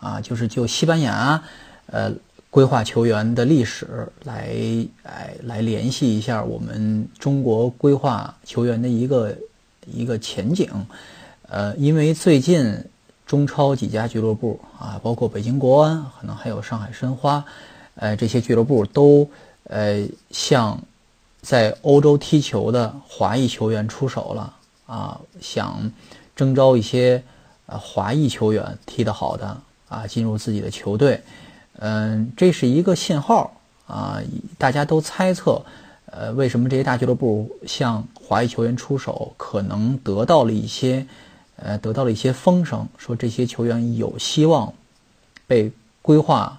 啊，就是就西班牙，呃，规划球员的历史来，哎，来联系一下我们中国规划球员的一个一个前景。呃，因为最近中超几家俱乐部啊，包括北京国安，可能还有上海申花，呃，这些俱乐部都呃向在欧洲踢球的华裔球员出手了啊，想征召一些呃华裔球员踢得好的。啊，进入自己的球队，嗯，这是一个信号啊！大家都猜测，呃，为什么这些大俱乐部向华裔球员出手，可能得到了一些，呃，得到了一些风声，说这些球员有希望被规划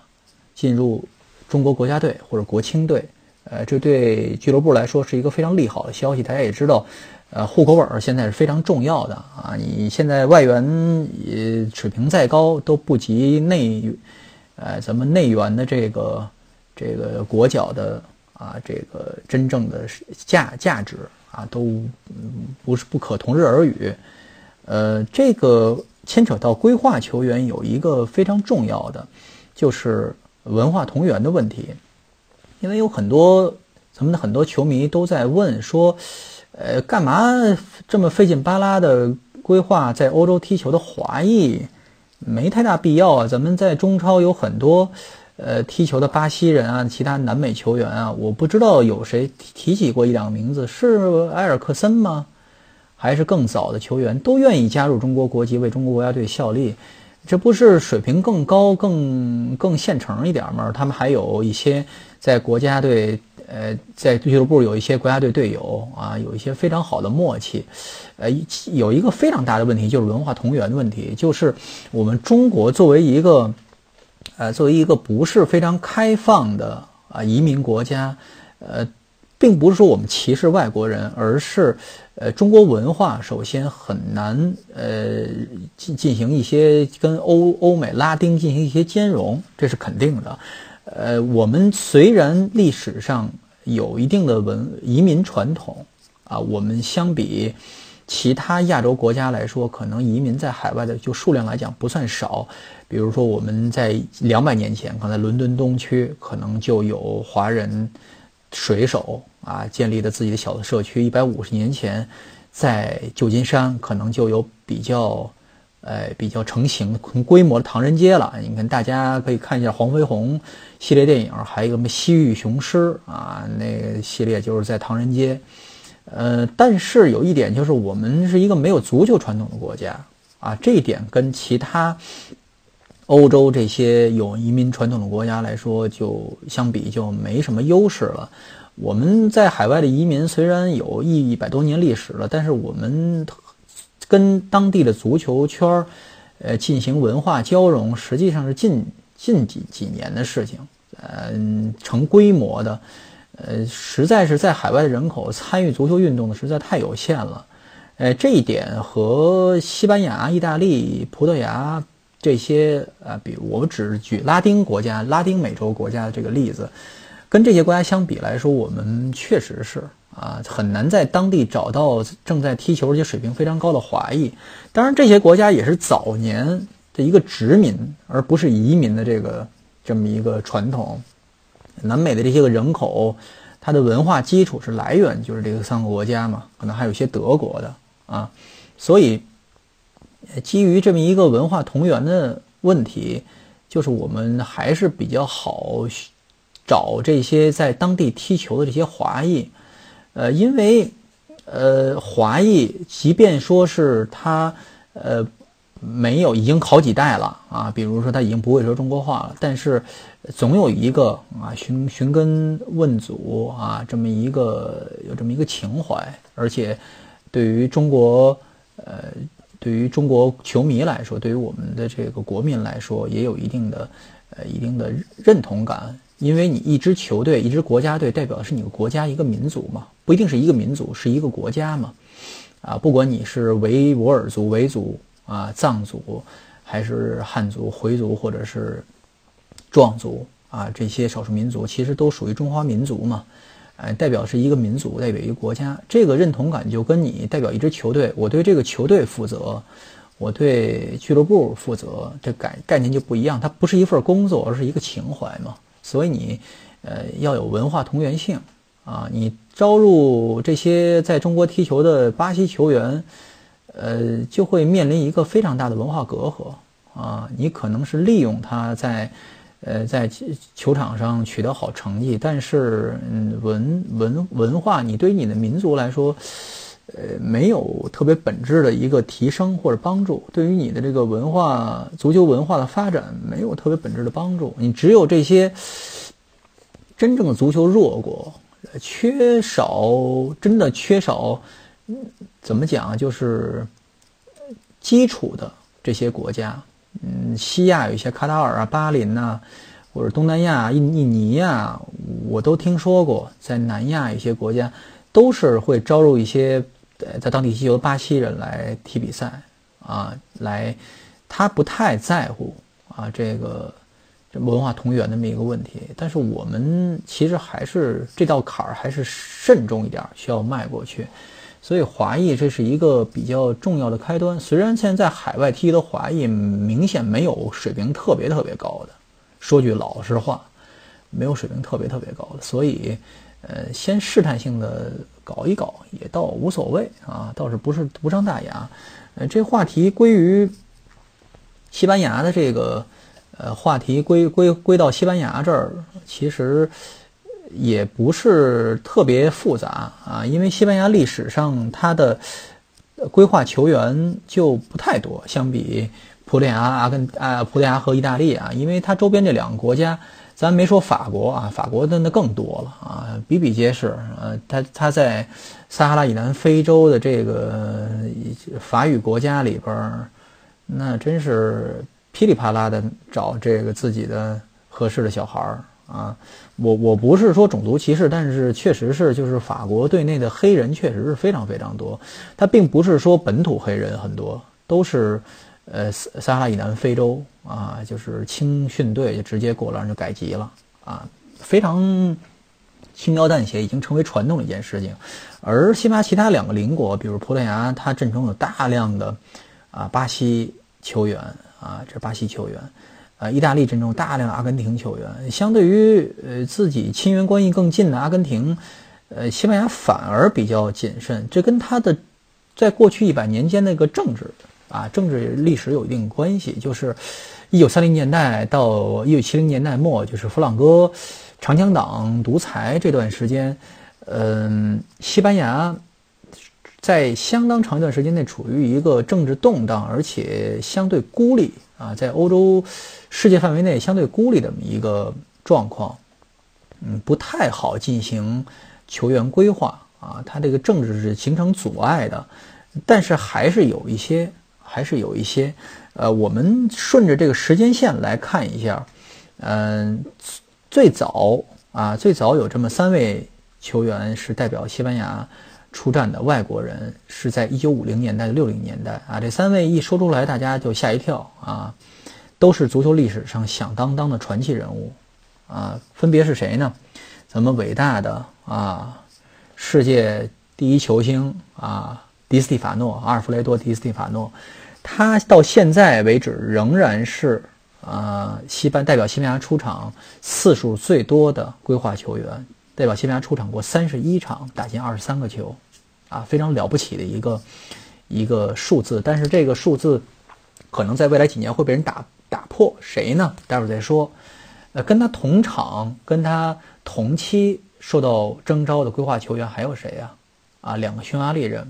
进入中国国家队或者国青队，呃，这对俱乐部来说是一个非常利好的消息。大家也知道。呃，户口本现在是非常重要的啊！你现在外援呃水平再高都不及内，呃，咱们内援的这个这个国脚的啊，这个真正的价价值啊，都不是不可同日而语。呃，这个牵扯到规划球员有一个非常重要的，就是文化同源的问题，因为有很多咱们的很多球迷都在问说。呃，干嘛这么费劲巴拉的规划在欧洲踢球的华裔？没太大必要啊。咱们在中超有很多，呃，踢球的巴西人啊，其他南美球员啊，我不知道有谁提起过一两个名字，是埃尔克森吗？还是更早的球员都愿意加入中国国籍，为中国国家队效力？这不是水平更高、更更现成一点吗？他们还有一些在国家队。呃，在俱乐部有一些国家队队友啊，有一些非常好的默契。呃，有一个非常大的问题就是文化同源的问题，就是我们中国作为一个，呃，作为一个不是非常开放的啊移民国家，呃，并不是说我们歧视外国人，而是呃中国文化首先很难呃进进行一些跟欧欧美拉丁进行一些兼容，这是肯定的。呃，我们虽然历史上有一定的文移民传统，啊，我们相比其他亚洲国家来说，可能移民在海外的就数量来讲不算少。比如说我们在两百年前，可能伦敦东区可能就有华人水手啊建立了自己的小的社区。一百五十年前，在旧金山可能就有比较。呃，比较成型、很规模的唐人街了。你看，大家可以看一下黄飞鸿系列电影，还有一个什么《西域雄狮》啊，那个系列就是在唐人街。呃，但是有一点就是，我们是一个没有足球传统的国家啊，这一点跟其他欧洲这些有移民传统的国家来说，就相比就没什么优势了。我们在海外的移民虽然有一百多年历史了，但是我们。跟当地的足球圈儿，呃，进行文化交融，实际上是近近几几年的事情。嗯，成规模的，呃，实在是在海外的人口参与足球运动的实在太有限了。呃，这一点和西班牙、意大利、葡萄牙这些啊，比如我们只举拉丁国家、拉丁美洲国家的这个例子，跟这些国家相比来说，我们确实是。啊，很难在当地找到正在踢球而且水平非常高的华裔。当然，这些国家也是早年的一个殖民，而不是移民的这个这么一个传统。南美的这些个人口，它的文化基础是来源就是这个三个国家嘛，可能还有一些德国的啊。所以，基于这么一个文化同源的问题，就是我们还是比较好找这些在当地踢球的这些华裔。呃，因为，呃，华裔即便说是他，呃，没有已经好几代了啊，比如说他已经不会说中国话了，但是总有一个啊寻寻根问祖啊这么一个有这么一个情怀，而且对于中国呃对于中国球迷来说，对于我们的这个国民来说，也有一定的呃一定的认同感。因为你一支球队、一支国家队代表的是你个国家、一个民族嘛，不一定是一个民族，是一个国家嘛。啊，不管你是维吾尔族、维族啊、藏族，还是汉族、回族，或者是壮族啊，这些少数民族其实都属于中华民族嘛。哎，代表是一个民族，代表一个国家，这个认同感就跟你代表一支球队，我对这个球队负责，我对俱乐部负责，这概概念就不一样。它不是一份工作，而是一个情怀嘛。所以你，呃，要有文化同源性啊。你招入这些在中国踢球的巴西球员，呃，就会面临一个非常大的文化隔阂啊。你可能是利用他在，呃，在球场上取得好成绩，但是，嗯，文文文化，你对你的民族来说，呃，没有特别本质的一个提升或者帮助。对于你的这个文化足球文化的发展，没有特别本质的帮助。你只有这些真正的足球弱国，缺少真的缺少，怎么讲？就是基础的这些国家，嗯，西亚有一些卡塔尔啊、巴林呐，或者东南亚、印印尼呀，我都听说过。在南亚一些国家，都是会招入一些。在当地踢球的巴西人来踢比赛啊，来，他不太在乎啊这个这文化同源的这么一个问题。但是我们其实还是这道坎儿还是慎重一点，需要迈过去。所以华裔这是一个比较重要的开端。虽然现在海外踢的华裔明显没有水平特别特别高的，说句老实话，没有水平特别特别高的，所以。呃，先试探性的搞一搞也倒无所谓啊，倒是不是无伤大雅。呃，这话题归于西班牙的这个呃话题归归归到西班牙这儿，其实也不是特别复杂啊，因为西班牙历史上它的规划球员就不太多，相比葡萄牙、阿根啊葡萄牙和意大利啊，因为它周边这两个国家。咱没说法国啊，法国的那更多了啊，比比皆是。呃，他他在撒哈拉以南非洲的这个法语国家里边，那真是噼里啪啦的找这个自己的合适的小孩儿啊。我我不是说种族歧视，但是确实是就是法国队内的黑人确实是非常非常多。他并不是说本土黑人很多，都是。呃，撒哈拉以南非洲啊，就是青训队就直接过来就改籍了啊，非常轻描淡写，已经成为传统的一件事情。而西班牙其他两个邻国，比如葡萄牙，它阵中有大量的啊巴西球员啊，这巴西球员，啊，意大利阵中大量阿根廷球员。相对于呃自己亲缘关系更近的阿根廷，呃，西班牙反而比较谨慎，这跟他的在过去一百年间那个政治。啊，政治历史有一定关系，就是一九三零年代到一九七零年代末，就是弗朗哥长枪党独裁这段时间，嗯，西班牙在相当长一段时间内处于一个政治动荡，而且相对孤立啊，在欧洲世界范围内相对孤立的一个状况，嗯，不太好进行球员规划啊，他这个政治是形成阻碍的，但是还是有一些。还是有一些，呃，我们顺着这个时间线来看一下，嗯，最早啊，最早有这么三位球员是代表西班牙出战的外国人，是在一九五零年代、六零年代啊，这三位一说出来，大家就吓一跳啊，都是足球历史上响当当的传奇人物啊，分别是谁呢？咱们伟大的啊，世界第一球星啊，迪斯蒂法诺，阿尔弗雷多·迪斯蒂法诺。他到现在为止仍然是啊，西班代表西班牙出场次数最多的规划球员，代表西班牙出场过三十一场，打进二十三个球，啊，非常了不起的一个一个数字。但是这个数字可能在未来几年会被人打打破，谁呢？待会儿再说。呃，跟他同场、跟他同期受到征召的规划球员还有谁呀？啊，两个匈牙利人。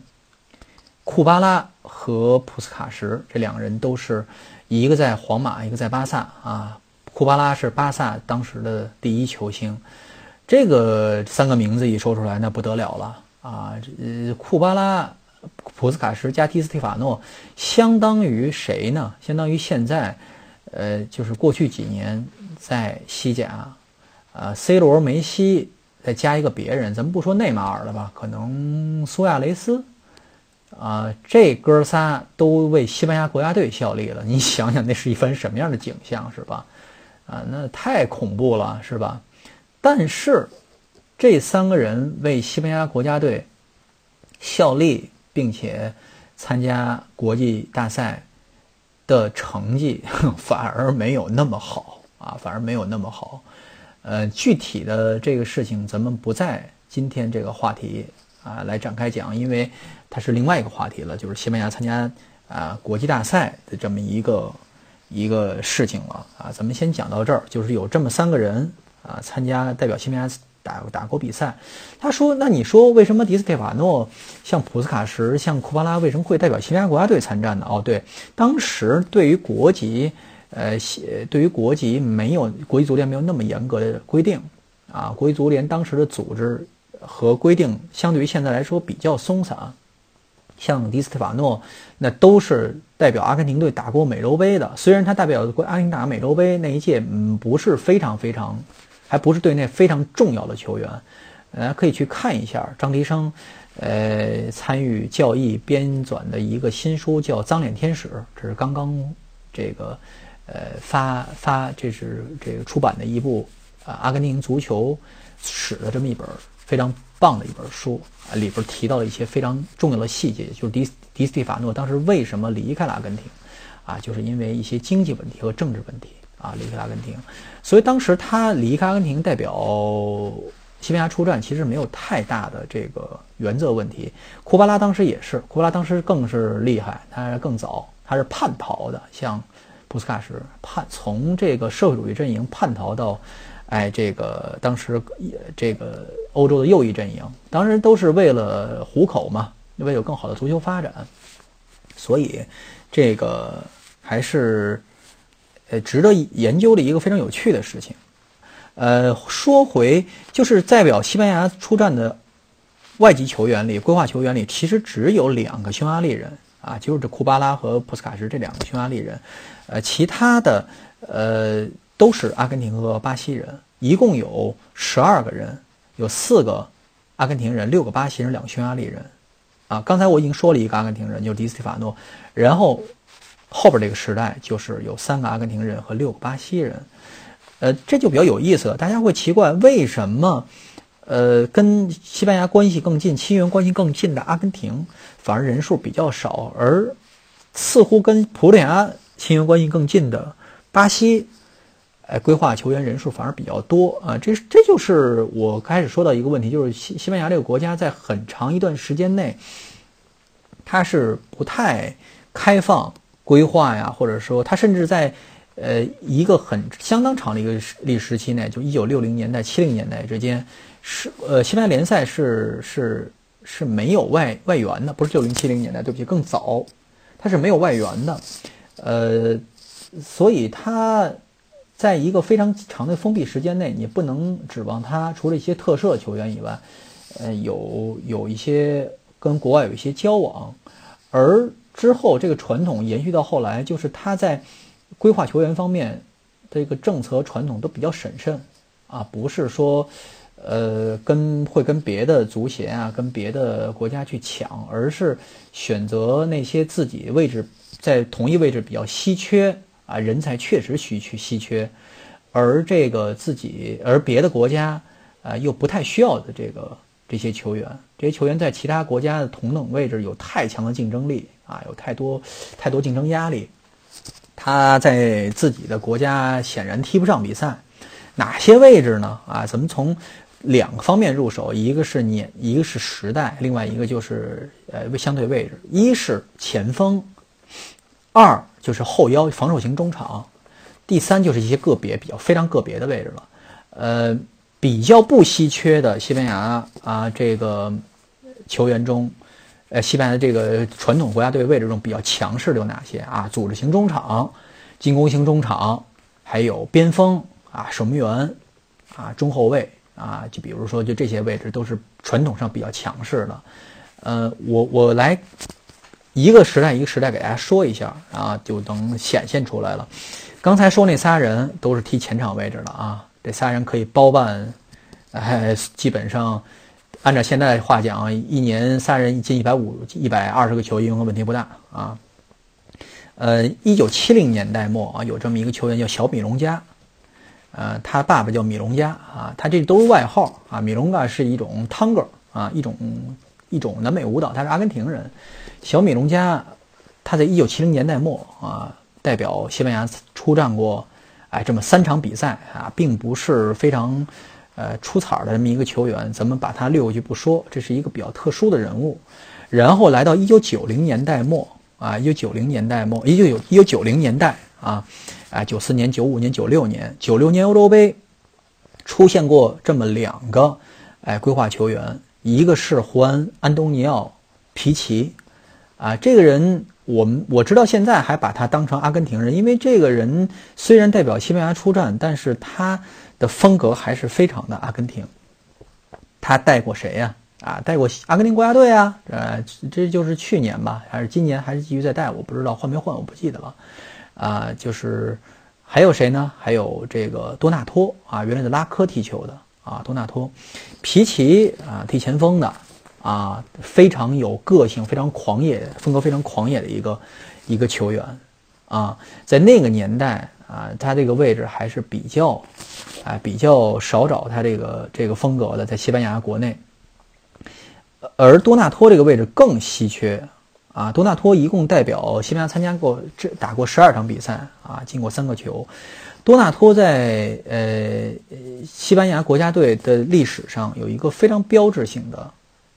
库巴拉和普斯卡什这两个人都是一个在皇马，一个在巴萨啊。库巴拉是巴萨当时的第一球星，这个三个名字一说出来，那不得了了啊！呃，库巴拉、普斯卡什加蒂斯蒂法诺，相当于谁呢？相当于现在，呃，就是过去几年在西甲，啊，C 罗、梅西再加一个别人，咱们不说内马尔了吧？可能苏亚雷斯，啊，这哥仨都为西班牙国家队效力了。你想想，那是一番什么样的景象，是吧？啊，那太恐怖了，是吧？但是。这三个人为西班牙国家队效力，并且参加国际大赛的成绩 反而没有那么好啊，反而没有那么好。呃，具体的这个事情咱们不在今天这个话题啊来展开讲，因为它是另外一个话题了，就是西班牙参加啊国际大赛的这么一个一个事情了啊。咱们先讲到这儿，就是有这么三个人啊参加代表西班牙。打打过比赛，他说：“那你说为什么迪斯蒂法诺、像普斯卡什、像库巴拉为什么会代表西班牙国家队参战呢？”哦，对，当时对于国籍，呃，对于国籍没有国际足联没有那么严格的规定啊。国际足联当时的组织和规定相对于现在来说比较松散。像迪斯蒂法诺，那都是代表阿根廷队打过美洲杯的。虽然他代表过阿根廷打美洲杯那一届，嗯，不是非常非常。还不是队内非常重要的球员，大家可以去看一下张迪生，呃，参与教义编纂的一个新书叫《脏脸天使》，这是刚刚这个呃发发，这是这个出版的一部啊阿根廷足球史的这么一本非常棒的一本书啊，里边提到了一些非常重要的细节，就是迪迪斯蒂法诺当时为什么离开了阿根廷，啊，就是因为一些经济问题和政治问题。啊，离开阿根廷，所以当时他离开阿根廷代表西班牙出战，其实没有太大的这个原则问题。库巴拉当时也是，库巴拉当时更是厉害，他更早，他是叛逃的，像布斯卡什叛从这个社会主义阵营叛逃到，哎，这个当时这个欧洲的右翼阵营，当然都是为了糊口嘛，为了有更好的足球发展，所以这个还是。呃，值得研究的一个非常有趣的事情。呃，说回就是代表西班牙出战的外籍球员里，规划球员里，其实只有两个匈牙利人啊，就是这库巴拉和普斯卡什这两个匈牙利人。呃，其他的呃都是阿根廷和巴西人，一共有十二个人，有四个阿根廷人，六个巴西人，两个匈牙利人。啊，刚才我已经说了一个阿根廷人，就是迪斯蒂法诺，然后。后边这个时代就是有三个阿根廷人和六个巴西人，呃，这就比较有意思了。大家会奇怪为什么，呃，跟西班牙关系更近、亲缘关系更近的阿根廷反而人数比较少，而似乎跟葡萄牙亲缘关系更近的巴西，哎，规划球员人数反而比较多啊。这这就是我开始说到一个问题，就是西西班牙这个国家在很长一段时间内，它是不太开放。规划呀，或者说它甚至在，呃，一个很相当长的一个历史时期内，就一九六零年代、七零年代之间，是呃，西班牙联赛是是是没有外外援的，不是六零七零年代，对不起，更早，它是没有外援的，呃，所以他在一个非常长的封闭时间内，你不能指望他除了一些特色球员以外，呃，有有一些跟国外有一些交往，而。之后，这个传统延续到后来，就是他在规划球员方面，这个政策传统都比较审慎啊，不是说呃跟会跟别的足协啊、跟别的国家去抢，而是选择那些自己位置在同一位置比较稀缺啊，人才确实需去稀缺，而这个自己而别的国家啊又不太需要的这个这些球员，这些球员在其他国家的同等位置有太强的竞争力。啊，有太多太多竞争压力，他在自己的国家显然踢不上比赛。哪些位置呢？啊，咱们从两个方面入手，一个是年，一个是时代，另外一个就是呃相对位置。一是前锋，二就是后腰防守型中场，第三就是一些个别比较非常个别的位置了。呃，比较不稀缺的西班牙啊，这个球员中。呃，西班牙这个传统国家队位置中比较强势的有哪些啊？组织型中场、进攻型中场，还有边锋啊、守门员啊、中后卫啊，就比如说，就这些位置都是传统上比较强势的。呃，我我来一个时代一个时代给大家说一下啊，就能显现出来了。刚才说那仨人都是踢前场位置的啊，这仨人可以包办，哎，基本上按照现在话讲，一年仨人进一百五、一百二十个球，应该问题不大啊。呃，一九七零年代末啊，有这么一个球员叫小米龙加，呃，他爸爸叫米龙加啊，他这都是外号啊。米龙加是一种 tango 啊，一种一种南美舞蹈，他是阿根廷人。小米龙加，他在一九七零年代末啊，代表西班牙出战过，哎，这么三场比赛啊，并不是非常呃出彩的这么一个球员，咱们把他略过去不说，这是一个比较特殊的人物。然后来到一九九零年代末啊，一九九零年代末，一九九一九九零年代啊，啊，九四年、九五年、九六年，九六年欧洲杯出现过这么两个哎规划球员，一个是胡安·安东尼奥·皮奇。啊，这个人我们我知道现在还把他当成阿根廷人，因为这个人虽然代表西班牙出战，但是他的风格还是非常的阿根廷。他带过谁呀？啊，带过阿根廷国家队啊。呃，这就是去年吧，还是今年，还是继续在带？我不知道换没换，我不记得了。啊，就是还有谁呢？还有这个多纳托啊，原来的拉科踢球的啊，多纳托，皮奇啊，踢前锋的。啊，非常有个性，非常狂野，风格非常狂野的一个一个球员，啊，在那个年代啊，他这个位置还是比较，哎，比较少找他这个这个风格的，在西班牙国内，而多纳托这个位置更稀缺，啊，多纳托一共代表西班牙参加过这打过十二场比赛，啊，进过三个球，多纳托在呃西班牙国家队的历史上有一个非常标志性的。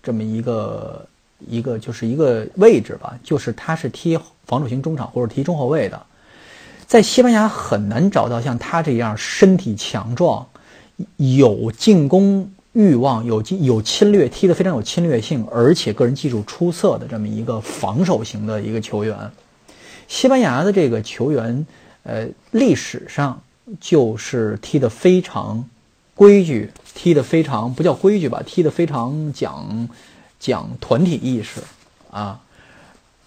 这么一个一个就是一个位置吧，就是他是踢防守型中场或者踢中后卫的，在西班牙很难找到像他这样身体强壮、有进攻欲望、有进有侵略、踢得非常有侵略性，而且个人技术出色的这么一个防守型的一个球员。西班牙的这个球员，呃，历史上就是踢得非常。规矩踢得非常不叫规矩吧，踢得非常讲讲团体意识啊，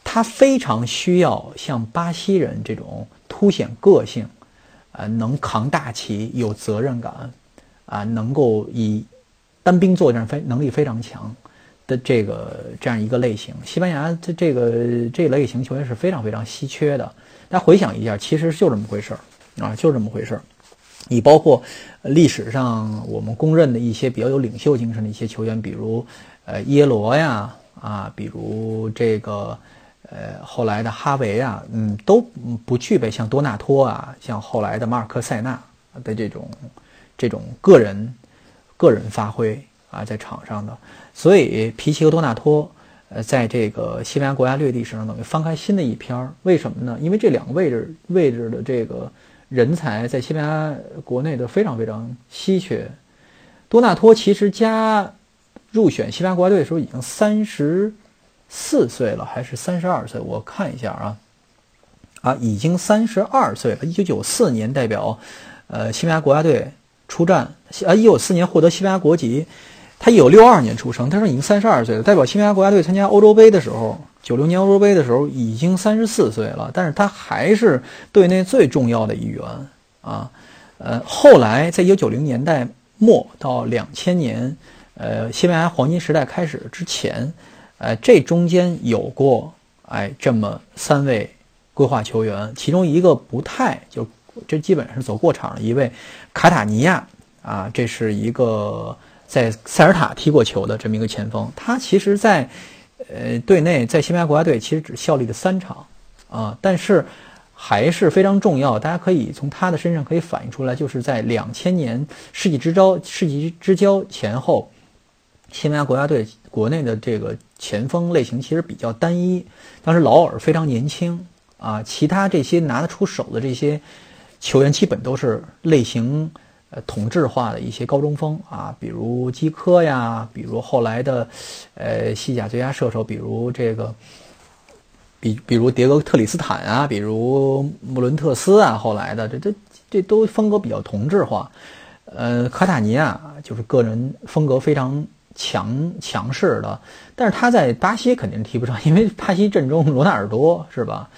他非常需要像巴西人这种凸显个性，啊，能扛大旗、有责任感，啊，能够以单兵作战非能力非常强的这个这样一个类型。西班牙这这个这类型球员是非常非常稀缺的。大家回想一下，其实就这么回事儿啊，就这么回事儿。你包括历史上我们公认的一些比较有领袖精神的一些球员，比如呃耶罗呀，啊，比如这个呃后来的哈维啊，嗯，都不具备像多纳托啊，像后来的马尔科塞纳的这种这种个人个人发挥啊，在场上的。所以皮奇和多纳托呃，在这个西班牙国家队历史上等于翻开新的一篇。为什么呢？因为这两个位置位置的这个。人才在西班牙国内的非常非常稀缺。多纳托其实加入选西班牙国家队的时候已经三十四岁了，还是三十二岁？我看一下啊，啊，已经三十二岁了。一九九四年代表呃西班牙国家队出战，啊，一九九四年获得西班牙国籍。他一九六二年出生，他说已经三十二岁了。代表西班牙国家队参加欧洲杯的时候。九六年欧洲杯的时候已经三十四岁了，但是他还是队内最重要的一员啊。呃，后来在一九九零年代末到两千年，呃，西班牙黄金时代开始之前，呃，这中间有过哎这么三位规划球员，其中一个不太就这基本上是走过场的一位卡塔尼亚啊，这是一个在塞尔塔踢过球的这么一个前锋，他其实，在呃，队内在西班牙国家队其实只效力了三场，啊，但是还是非常重要。大家可以从他的身上可以反映出来，就是在两千年世纪之交世纪之交前后，西班牙国家队国内的这个前锋类型其实比较单一。当时劳尔非常年轻啊，其他这些拿得出手的这些球员基本都是类型。呃，同质化的一些高中锋啊，比如基科呀，比如后来的，呃，西甲最佳射手，比如这个，比比如迭戈特里斯坦啊，比如穆伦特斯啊，后来的这这这都风格比较同质化。呃，卡塔尼亚就是个人风格非常强强势的，但是他在巴西肯定踢不上，因为巴西阵中罗纳尔多是吧？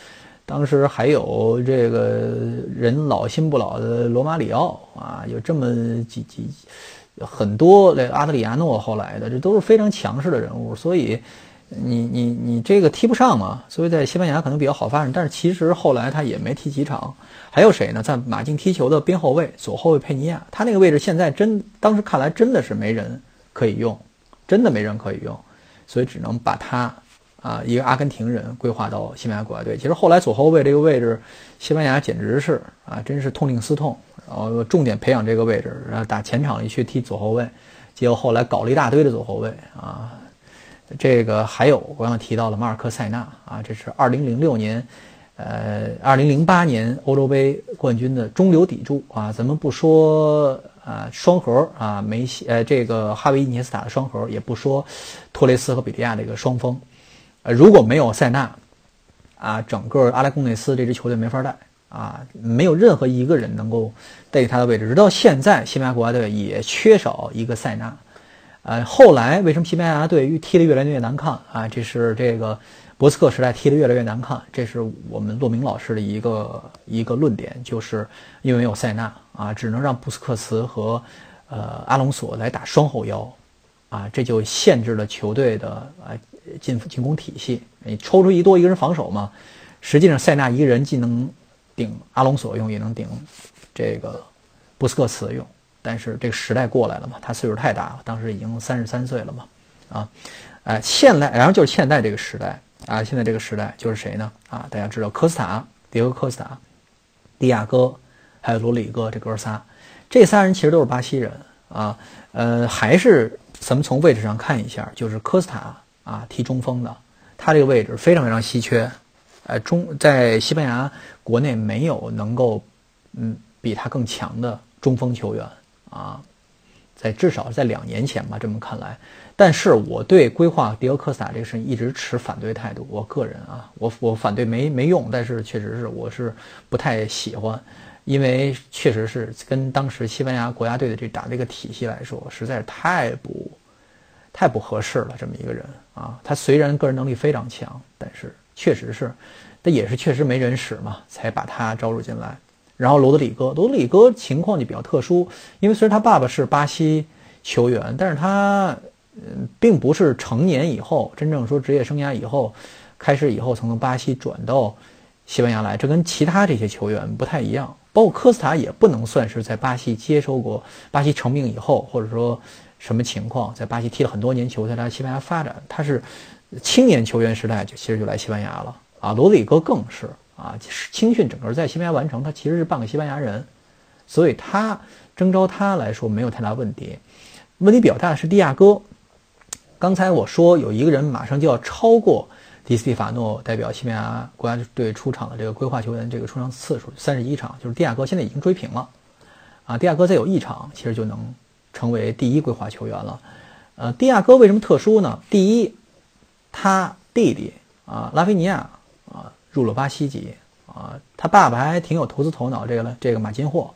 当时还有这个人老心不老的罗马里奥啊，有这么几几很多那阿德里亚诺后来的，这都是非常强势的人物，所以你你你这个踢不上嘛，所以在西班牙可能比较好发展，但是其实后来他也没踢几场。还有谁呢？在马竞踢球的边后卫左后卫佩尼亚，他那个位置现在真当时看来真的是没人可以用，真的没人可以用，所以只能把他。啊，一个阿根廷人规划到西班牙国家队。其实后来左后卫这个位置，西班牙简直是啊，真是痛定思痛，然后重点培养这个位置，然后打前场里去踢左后卫。结果后来搞了一大堆的左后卫啊。这个还有我刚提到了马尔科塞纳啊，这是2006年，呃，2008年欧洲杯冠军的中流砥柱啊。咱们不说啊双核啊梅西呃这个哈维伊涅斯塔的双核，也不说托雷斯和比利亚这个双峰。如果没有塞纳，啊，整个阿莱贡内斯这支球队没法带啊，没有任何一个人能够代替他的位置。直到现在，西班牙国家队也缺少一个塞纳。呃，后来为什么西班牙队踢得越来越难看啊？这是这个博斯克时代踢得越来越难看，这是我们骆明老师的一个一个论点，就是因为没有塞纳啊，只能让布斯克茨和呃阿隆索来打双后腰，啊，这就限制了球队的啊。进进攻体系，你抽出一多一个人防守嘛？实际上塞纳一个人既能顶阿隆索用，也能顶这个布斯克茨用。但是这个时代过来了嘛，他岁数太大了，当时已经三十三岁了嘛，啊，哎，现在然后就是现在这个时代啊，现在这个时代就是谁呢？啊，大家知道科斯塔、迭戈科斯塔、迪亚哥还有罗里戈这哥仨，这仨人其实都是巴西人啊，呃，还是咱们从位置上看一下，就是科斯塔。啊，踢中锋的，他这个位置非常非常稀缺，呃，中在西班牙国内没有能够，嗯，比他更强的中锋球员啊，在至少在两年前吧，这么看来，但是我对规划迪奥科斯塔这个事情一直持反对态度，我个人啊，我我反对没没用，但是确实是我是不太喜欢，因为确实是跟当时西班牙国家队的这打这个体系来说，实在是太不。太不合适了，这么一个人啊，他虽然个人能力非常强，但是确实是，他也是确实没人使嘛，才把他招入进来。然后罗德里戈，罗德里戈情况就比较特殊，因为虽然他爸爸是巴西球员，但是他嗯，并不是成年以后真正说职业生涯以后开始以后从巴西转到西班牙来，这跟其他这些球员不太一样。包括科斯塔也不能算是在巴西接收过巴西成名以后，或者说。什么情况？在巴西踢了很多年球，在来西班牙发展。他是青年球员时代就其实就来西班牙了啊。罗里戈更是啊，青训整个在西班牙完成，他其实是半个西班牙人，所以他征召他来说没有太大问题。问题比较大的是蒂亚戈。刚才我说有一个人马上就要超过迪斯蒂法诺代表西班牙国家队出场的这个规划球员这个出场次数三十一场，就是蒂亚戈现在已经追平了啊。蒂亚戈再有一场，其实就能。成为第一规划球员了，呃，蒂亚戈为什么特殊呢？第一，他弟弟啊，拉菲尼亚啊，入了巴西籍啊，他爸爸还挺有投资头脑，这个这个马金霍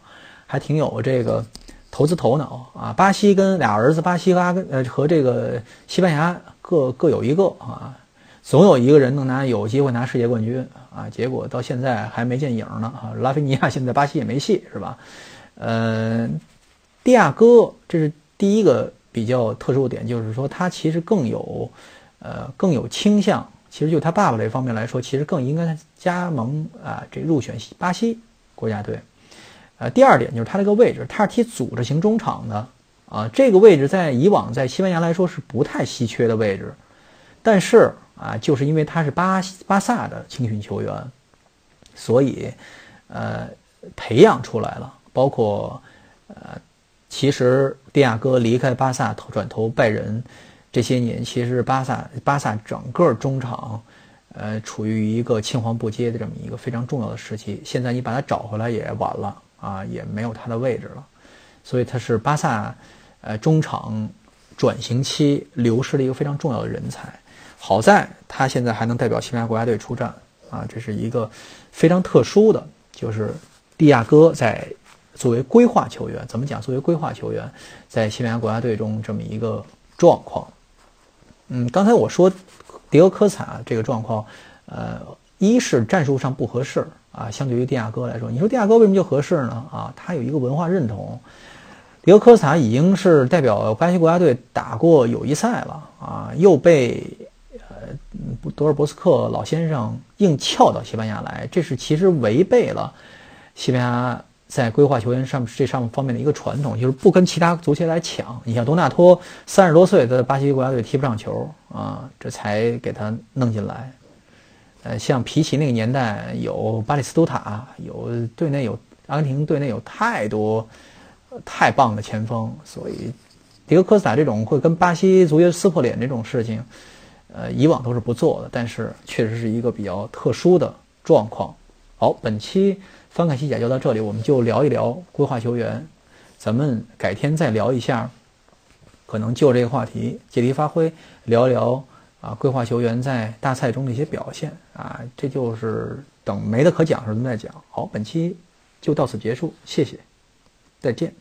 还挺有这个投资头脑啊。巴西跟俩儿子，巴西和阿根呃和这个西班牙各各有一个啊，总有一个人能拿有机会拿世界冠军啊，结果到现在还没见影呢啊。拉菲尼亚现在巴西也没戏是吧？嗯。蒂亚戈，这是第一个比较特殊的点，就是说他其实更有，呃，更有倾向。其实就他爸爸这方面来说，其实更应该加盟啊，这入选巴西国家队。呃，第二点就是他这个位置，他是踢组织型中场的啊，这个位置在以往在西班牙来说是不太稀缺的位置，但是啊，就是因为他是巴巴萨的青训球员，所以呃，培养出来了，包括呃。其实，蒂亚戈离开巴萨投转投拜仁这些年，其实巴萨巴萨整个中场，呃，处于一个青黄不接的这么一个非常重要的时期。现在你把他找回来也晚了啊，也没有他的位置了。所以他是巴萨呃中场转型期流失了一个非常重要的人才。好在他现在还能代表西班牙国家队出战啊，这是一个非常特殊的，就是蒂亚戈在。作为规划球员，怎么讲？作为规划球员，在西班牙国家队中这么一个状况。嗯，刚才我说迪欧科萨这个状况，呃，一是战术上不合适啊，相对于蒂亚戈来说，你说蒂亚戈为什么就合适呢？啊，他有一个文化认同。迪欧科萨已经是代表巴西国家队打过友谊赛了啊，又被呃多尔博斯克老先生硬撬到西班牙来，这是其实违背了西班牙在规划球员上这上方面的一个传统，就是不跟其他足协来抢。你像多纳托三十多岁，在巴西国家队踢不上球啊，这才给他弄进来。呃，像皮奇那个年代有巴里斯图塔，有队内有阿根廷队内有太多。太棒的前锋，所以迪戈科斯塔这种会跟巴西足协撕破脸这种事情，呃，以往都是不做的，但是确实是一个比较特殊的状况。好，本期翻看西甲就到这里，我们就聊一聊规划球员，咱们改天再聊一下，可能就这个话题借题发挥，聊一聊啊规划球员在大赛中的一些表现啊，这就是等没得可讲时候再讲。好，本期就到此结束，谢谢，再见。